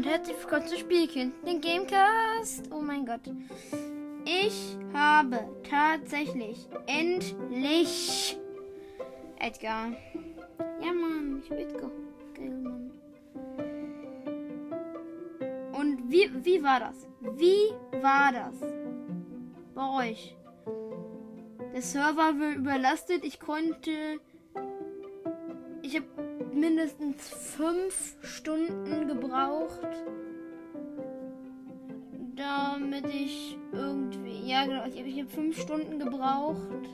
und herzlich willkommen zu Spielkind, den Gamecast. Oh mein Gott. Ich habe tatsächlich endlich Edgar. Ja, Mann, ich will Edgar. Geil, Mann. Und wie, wie war das? Wie war das? Bei euch? Der Server war überlastet. Ich konnte. Mindestens fünf Stunden gebraucht, damit ich irgendwie. Ja, genau. Ich habe fünf Stunden gebraucht,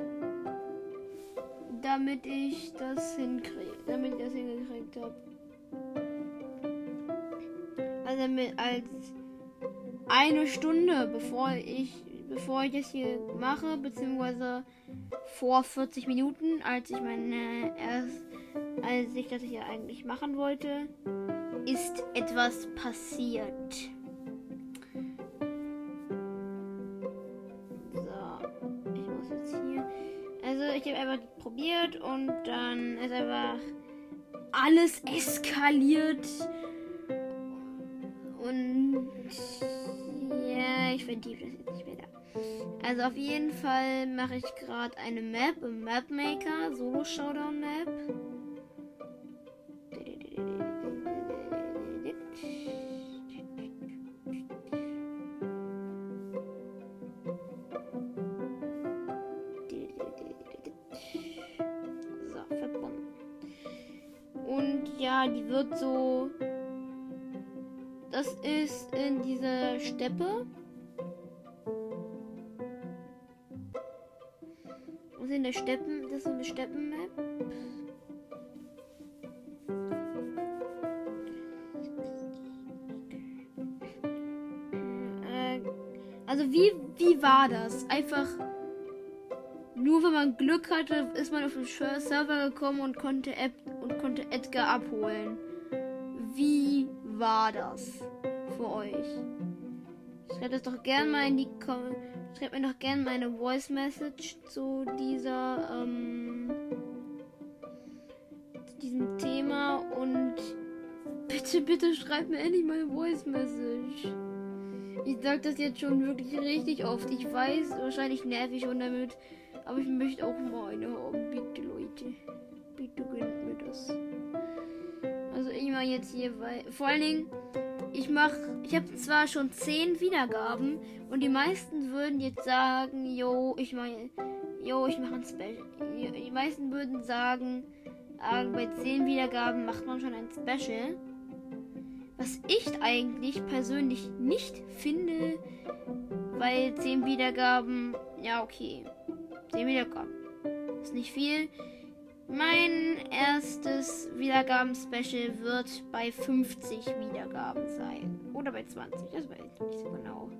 damit ich das hinkriege. Damit ich das hingekriegt habe. Also mit als eine Stunde, bevor ich bevor ich das hier mache, beziehungsweise vor 40 Minuten, als ich meine erst als ich das hier eigentlich machen wollte, ist etwas passiert. So, ich muss jetzt hier. Also ich habe einfach probiert und dann ist einfach alles eskaliert. Und ja, ich vertiefe das jetzt nicht mehr da. Also auf jeden Fall mache ich gerade eine Map im Mapmaker, Solo Showdown Map. Ja, die wird so. Das ist in dieser Steppe. Das ist in der Steppen. Das ist eine Steppenmap. Äh, also wie, wie war das? Einfach nur wenn man Glück hatte, ist man auf den Server gekommen und konnte App und Edgar abholen. Wie war das für euch? Schreibt das doch gerne mal in die Kom Schreibt mir doch gerne meine Voice Message zu dieser ähm, zu diesem Thema und bitte, bitte schreibt mir endlich meine Voice Message. Ich sag das jetzt schon wirklich richtig oft. Ich weiß, wahrscheinlich nervig schon damit, aber ich möchte auch mal eine haben. Bitte, Leute. Bitte gönnt mir das. Also ich mache jetzt hier, weil vor allen Dingen, ich mache, ich habe zwar schon 10 Wiedergaben und die meisten würden jetzt sagen, yo, ich mache, yo, ich mache ein Special. Die meisten würden sagen, äh, bei 10 Wiedergaben macht man schon ein Special. Was ich eigentlich persönlich nicht finde, weil 10 Wiedergaben, ja okay, 10 Wiedergaben ist nicht viel. Mein erstes Wiedergaben-Special wird bei 50 Wiedergaben sein. Oder bei 20, das weiß ich nicht so genau.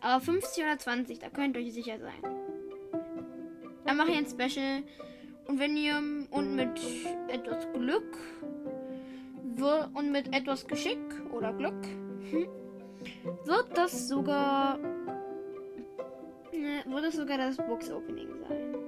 Aber 50 oder 20, da könnt ihr euch sicher sein. Dann mache ich ein Special. Und wenn ihr und mit etwas Glück und mit etwas Geschick oder Glück hm, wird das sogar ne, wird das sogar das Box Opening sein.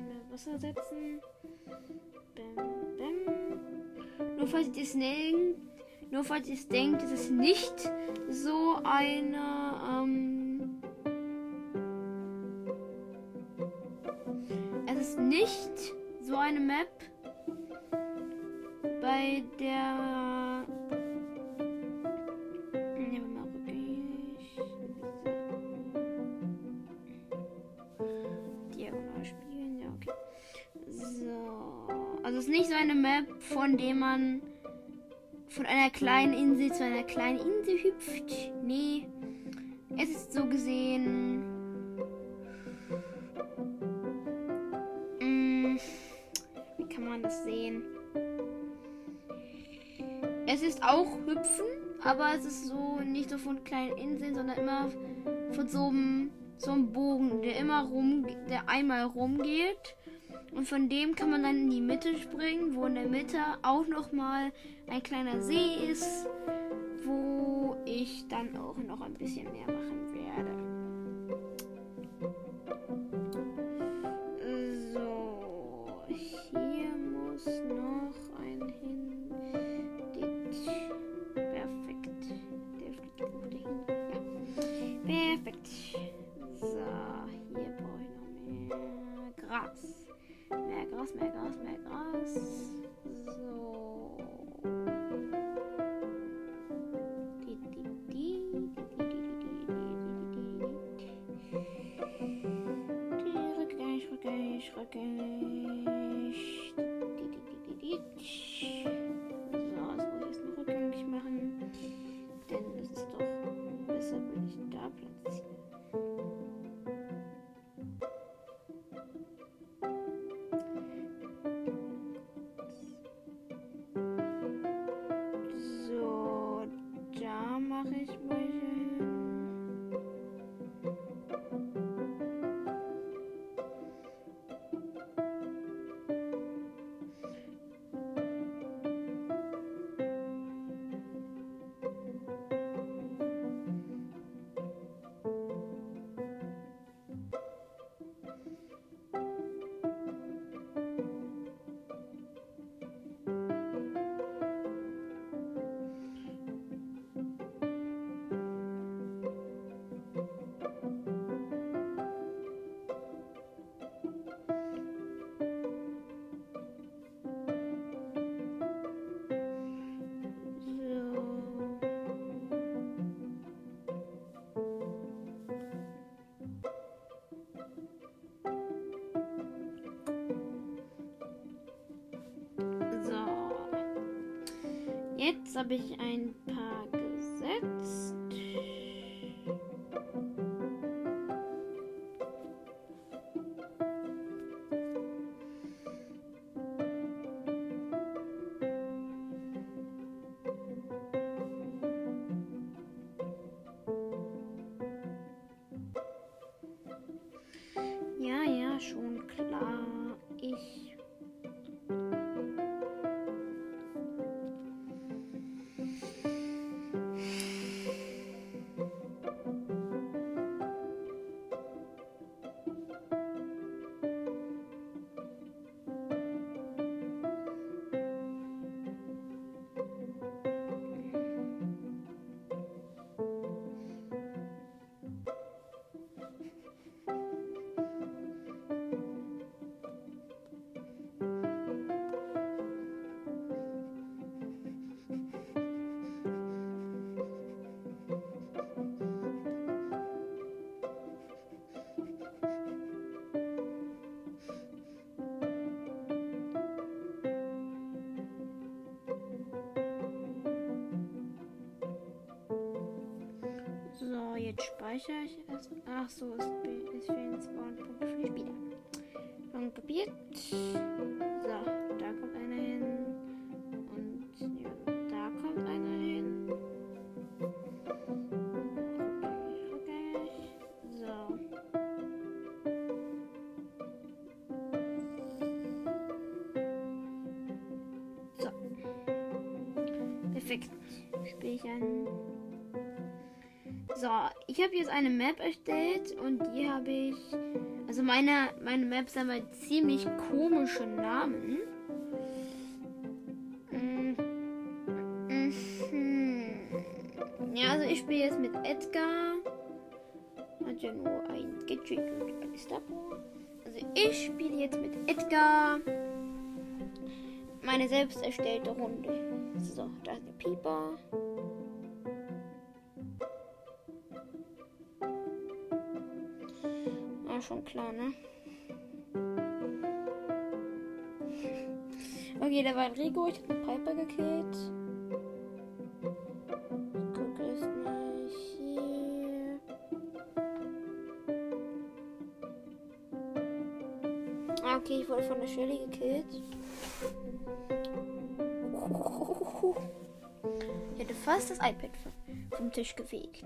Bisschen mehr Wasser setzen. Bam, bam. Nur falls ihr es denkt, nur falls ihr es denkt, ist es nicht so eine, ähm, nicht so eine Map, bei der. Nicht so eine Map, von der man von einer kleinen Insel zu einer kleinen Insel hüpft. Nee. Es ist so gesehen. Mm, wie kann man das sehen? Es ist auch Hüpfen, aber es ist so nicht so von kleinen Inseln, sondern immer von so einem, so einem Bogen, der immer rum, der einmal rumgeht. Und von dem kann man dann in die Mitte springen, wo in der Mitte auch nochmal ein kleiner See ist, wo ich dann auch noch ein bisschen mehr machen podcasts. Jetzt habe ich ein paar gesetzt. Speichere ich erst. Ach so, es, es fehlen Spawnpunkte für die Spieler. Schon kapiert. So, da kommt einer hin. Eine Map erstellt und die habe ich. Also meine, meine Maps haben halt ziemlich komische Namen. Mm, mhm. Ja, also ich spiele jetzt mit Edgar. Hat ja nur ein Gadget und Star Power. Also ich spiele jetzt mit Edgar meine selbst erstellte Runde. So, da ist der Pieper. Schon klar, ne? Okay, da war ein Rigo, ich hab einen Piper gekillt. Ich gucke erstmal hier. Ah, okay, ich wurde von der Shelly gekillt. Ich hätte fast das iPad vom- vom Tisch gefegt.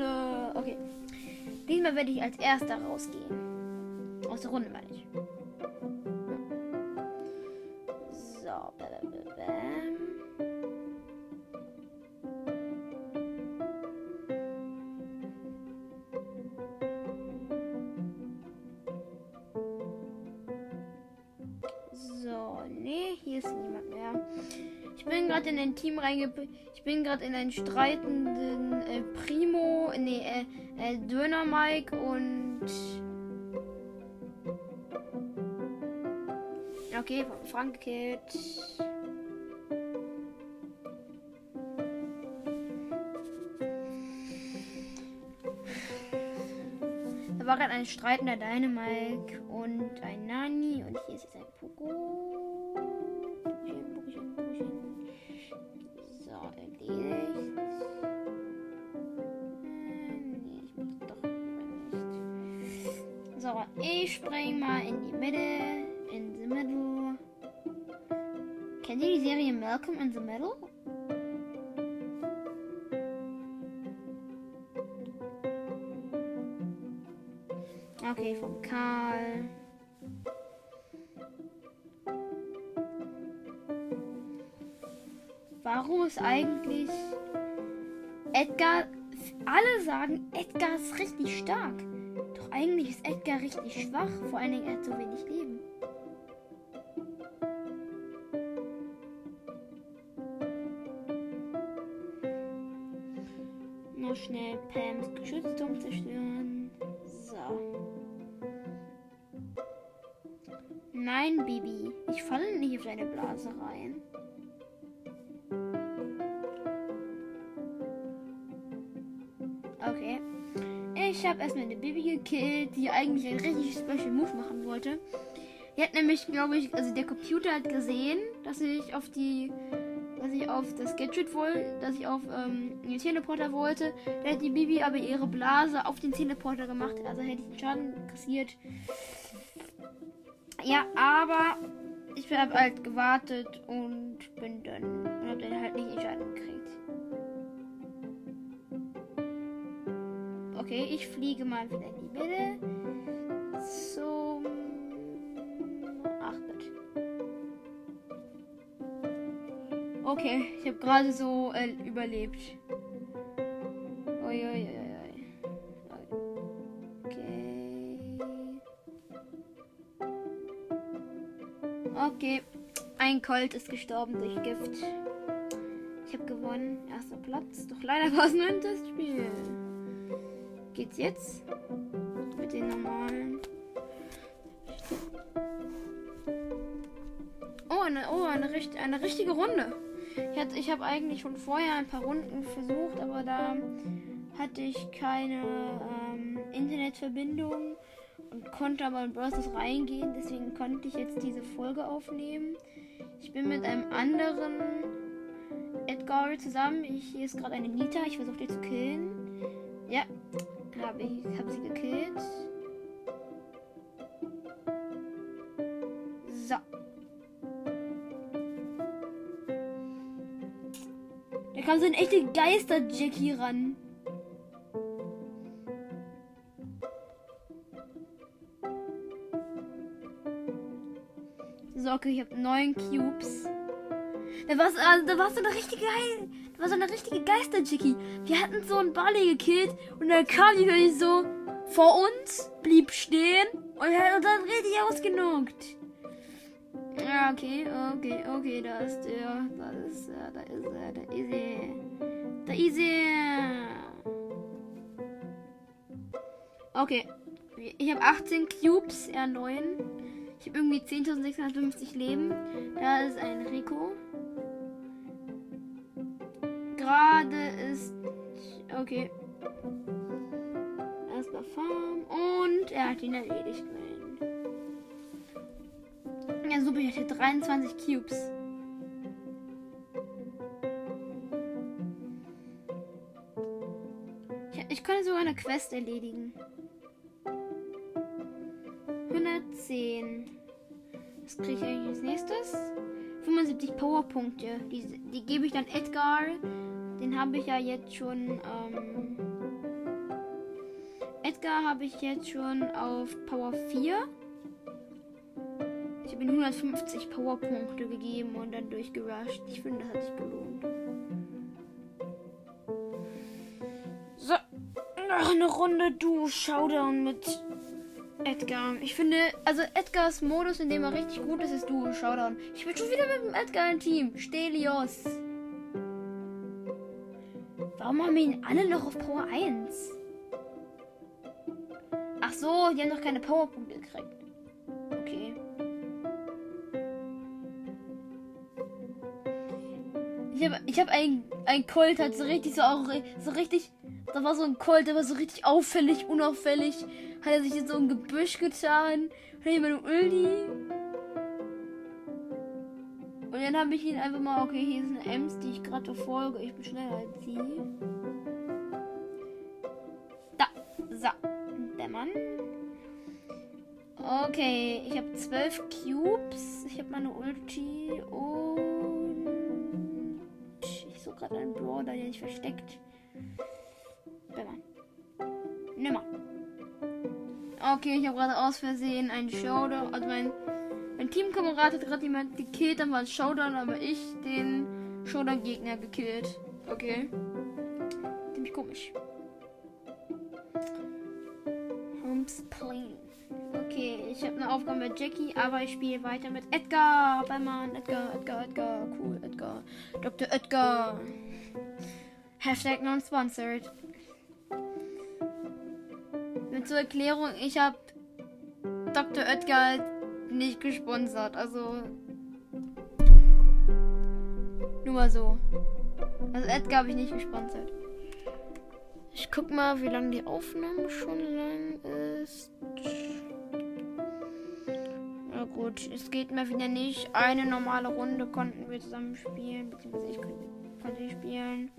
Runde. Okay. Diesmal werde ich als erster rausgehen. Aus der Runde meine ich. So, bam. So, nee, hier ist niemand mehr. Ich bin gerade in ein Team reinge... Ich bin gerade in einen streitenden äh, Primo, nee, äh, äh, Döner Mike und... Okay, Frank gekillt. Da war gerade ein streitender Dynamike und ein Nani und hier ist jetzt ein Pogo. Ich spring mal in die Mitte. In the middle. Kennt ihr die Serie Malcolm in the Middle? Okay, vom Karl. Warum ist eigentlich Edgar. Alle sagen, Edgar ist richtig stark. Eigentlich ist Edgar richtig schwach. Vor allen Dingen, er hat so wenig Leben. Noch schnell Pams Geschützturm zerstören. So. Nein, Bibi. Ich falle nicht auf deine Blase rein. Okay. Ich habe erstmal eine Bibi gekillt, die eigentlich ein richtig Special Move machen wollte. Die hat nämlich, glaube ich, also der Computer hat gesehen, dass ich auf die, dass ich auf das Gadget wollte, dass ich auf ähm, den Teleporter wollte. Da hat die Bibi aber ihre Blase auf den Teleporter gemacht, also hätte ich den Schaden kassiert. Ja, aber ich habe halt gewartet und ich fliege mal wieder in die Mitte. Zum 8-Bit. Okay, ich habe gerade so äh, überlebt. Ui, ui, ui, ui. Okay. Okay, ein Colt ist gestorben durch Gift. Ich habe gewonnen. Erster Platz. Doch leider war es nur ein Testspiel. Geht's jetzt? Mit den normalen. Oh, eine, oh, eine, eine richtige Runde. Ich, hatte- ich habe eigentlich schon vorher ein paar Runden versucht, aber da hatte ich keine ähm, Internetverbindung und konnte aber in Bros. reingehen. Deswegen konnte ich jetzt diese Folge aufnehmen. Ich bin mit einem anderen Edgar zusammen. Ich, hier ist gerade eine Nita. Ich versuche die zu killen. Ja, habe ich hab sie gekillt. So. Da kam so ein echter Geister-Jackie ran. So, okay, ich habe neun Cubes. Da war, also, da war so eine richtige Geil. War so eine richtige Geister-Jackie. Wir hatten so einen Barley gekillt und dann kam die wirklich so vor uns, blieb stehen und hat uns dann richtig ausgenuckt. Ja, okay, okay, okay, da ist der. Da ist er, da ist er, da ist er. Da ist er. Okay. Ich habe 18 Cubes, er 9. Ich habe irgendwie 10.650 Leben. Da ist ein Rico. Gerade ist. Okay. Erstmal Farm. Und er hat ihn erledigt. Ja, super. Ich hatte 23 Cubes. Ich, ich konnte sogar eine Quest erledigen. 110. Was kriege ich eigentlich als nächstes? 75 Powerpunkte. Die, die gebe ich dann Edgar. Den habe ich ja jetzt schon. Ähm, Edgar habe ich jetzt schon auf Power 4. Ich habe ihm 150 Powerpunkte gegeben und dann durchgerusht. Ich finde, das hat sich gelohnt. So, noch eine Runde Du Showdown mit Edgar. Ich finde, also Edgars Modus, in dem er richtig gut ist, ist Duo Showdown. Ich bin schon wieder mit dem Edgar im Team. Stelios. Warum haben wir ihn alle noch auf Power 1? Ach so, die haben noch keine Powerpunkte gekriegt. Okay. Ich habe ich hab ein, ein Colt, hat so richtig so auch so richtig. Da war so ein Colt, der war so richtig auffällig, unauffällig hat er sich in so ein Gebüsch getan. Hier meine Ulti. Und dann habe ich ihn einfach mal, okay, hier eine Ems, die ich gerade verfolge. Ich bin schneller als sie. Da, so, der Mann. Okay, ich habe zwölf Cubes. Ich habe meine Ulti und ich suche gerade einen Brawler, der sich versteckt. Der Mann. Nimmer. Okay, ich habe gerade aus Versehen einen Showdown. Also mein, mein Teamkamerad hat gerade jemand gekillt, dann war es Showdown, aber ich den Showdown-Gegner gekillt. Okay. Ziemlich komisch. Homes Plane. Okay, ich habe eine Aufgabe mit Jackie, aber ich spiele weiter mit Edgar. Ballmann, Edgar, Edgar, Edgar. Cool, Edgar. Dr. Edgar. Hashtag non-sponsored zur Erklärung, ich habe Dr. Oetker nicht gesponsert. Also. Nur mal so. Also Edgar habe ich nicht gesponsert. Ich guck mal, wie lange die Aufnahme schon lang ist. Na gut, es geht mir wieder nicht. Eine normale Runde konnten wir zusammen spielen, beziehungsweise ich konnte spielen.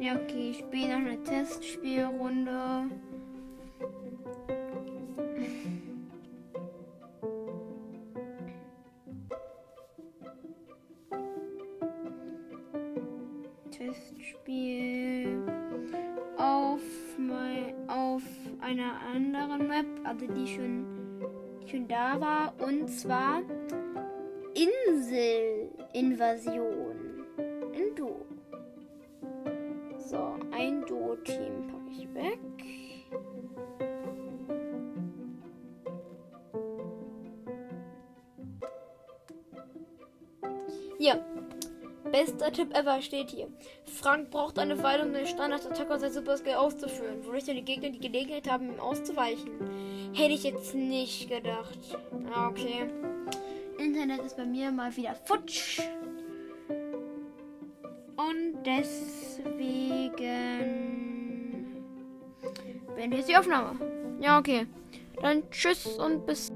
Ja, okay, ich spiele noch eine Testspielrunde. Testspiel auf einer anderen Map, also die schon, die schon da war, und zwar Inselinvasion. Hier. Bester Tipp ever steht hier. Frank braucht eine Weile, um den Standard-Attacker und sein Super-Skill auszuführen, wodurch die Gegner die Gelegenheit haben, ihm auszuweichen. Hätte ich jetzt nicht gedacht. Ah, okay. Internet ist bei mir mal wieder futsch. Und deswegen beende ich die Aufnahme. Ja, okay. Dann tschüss und bis.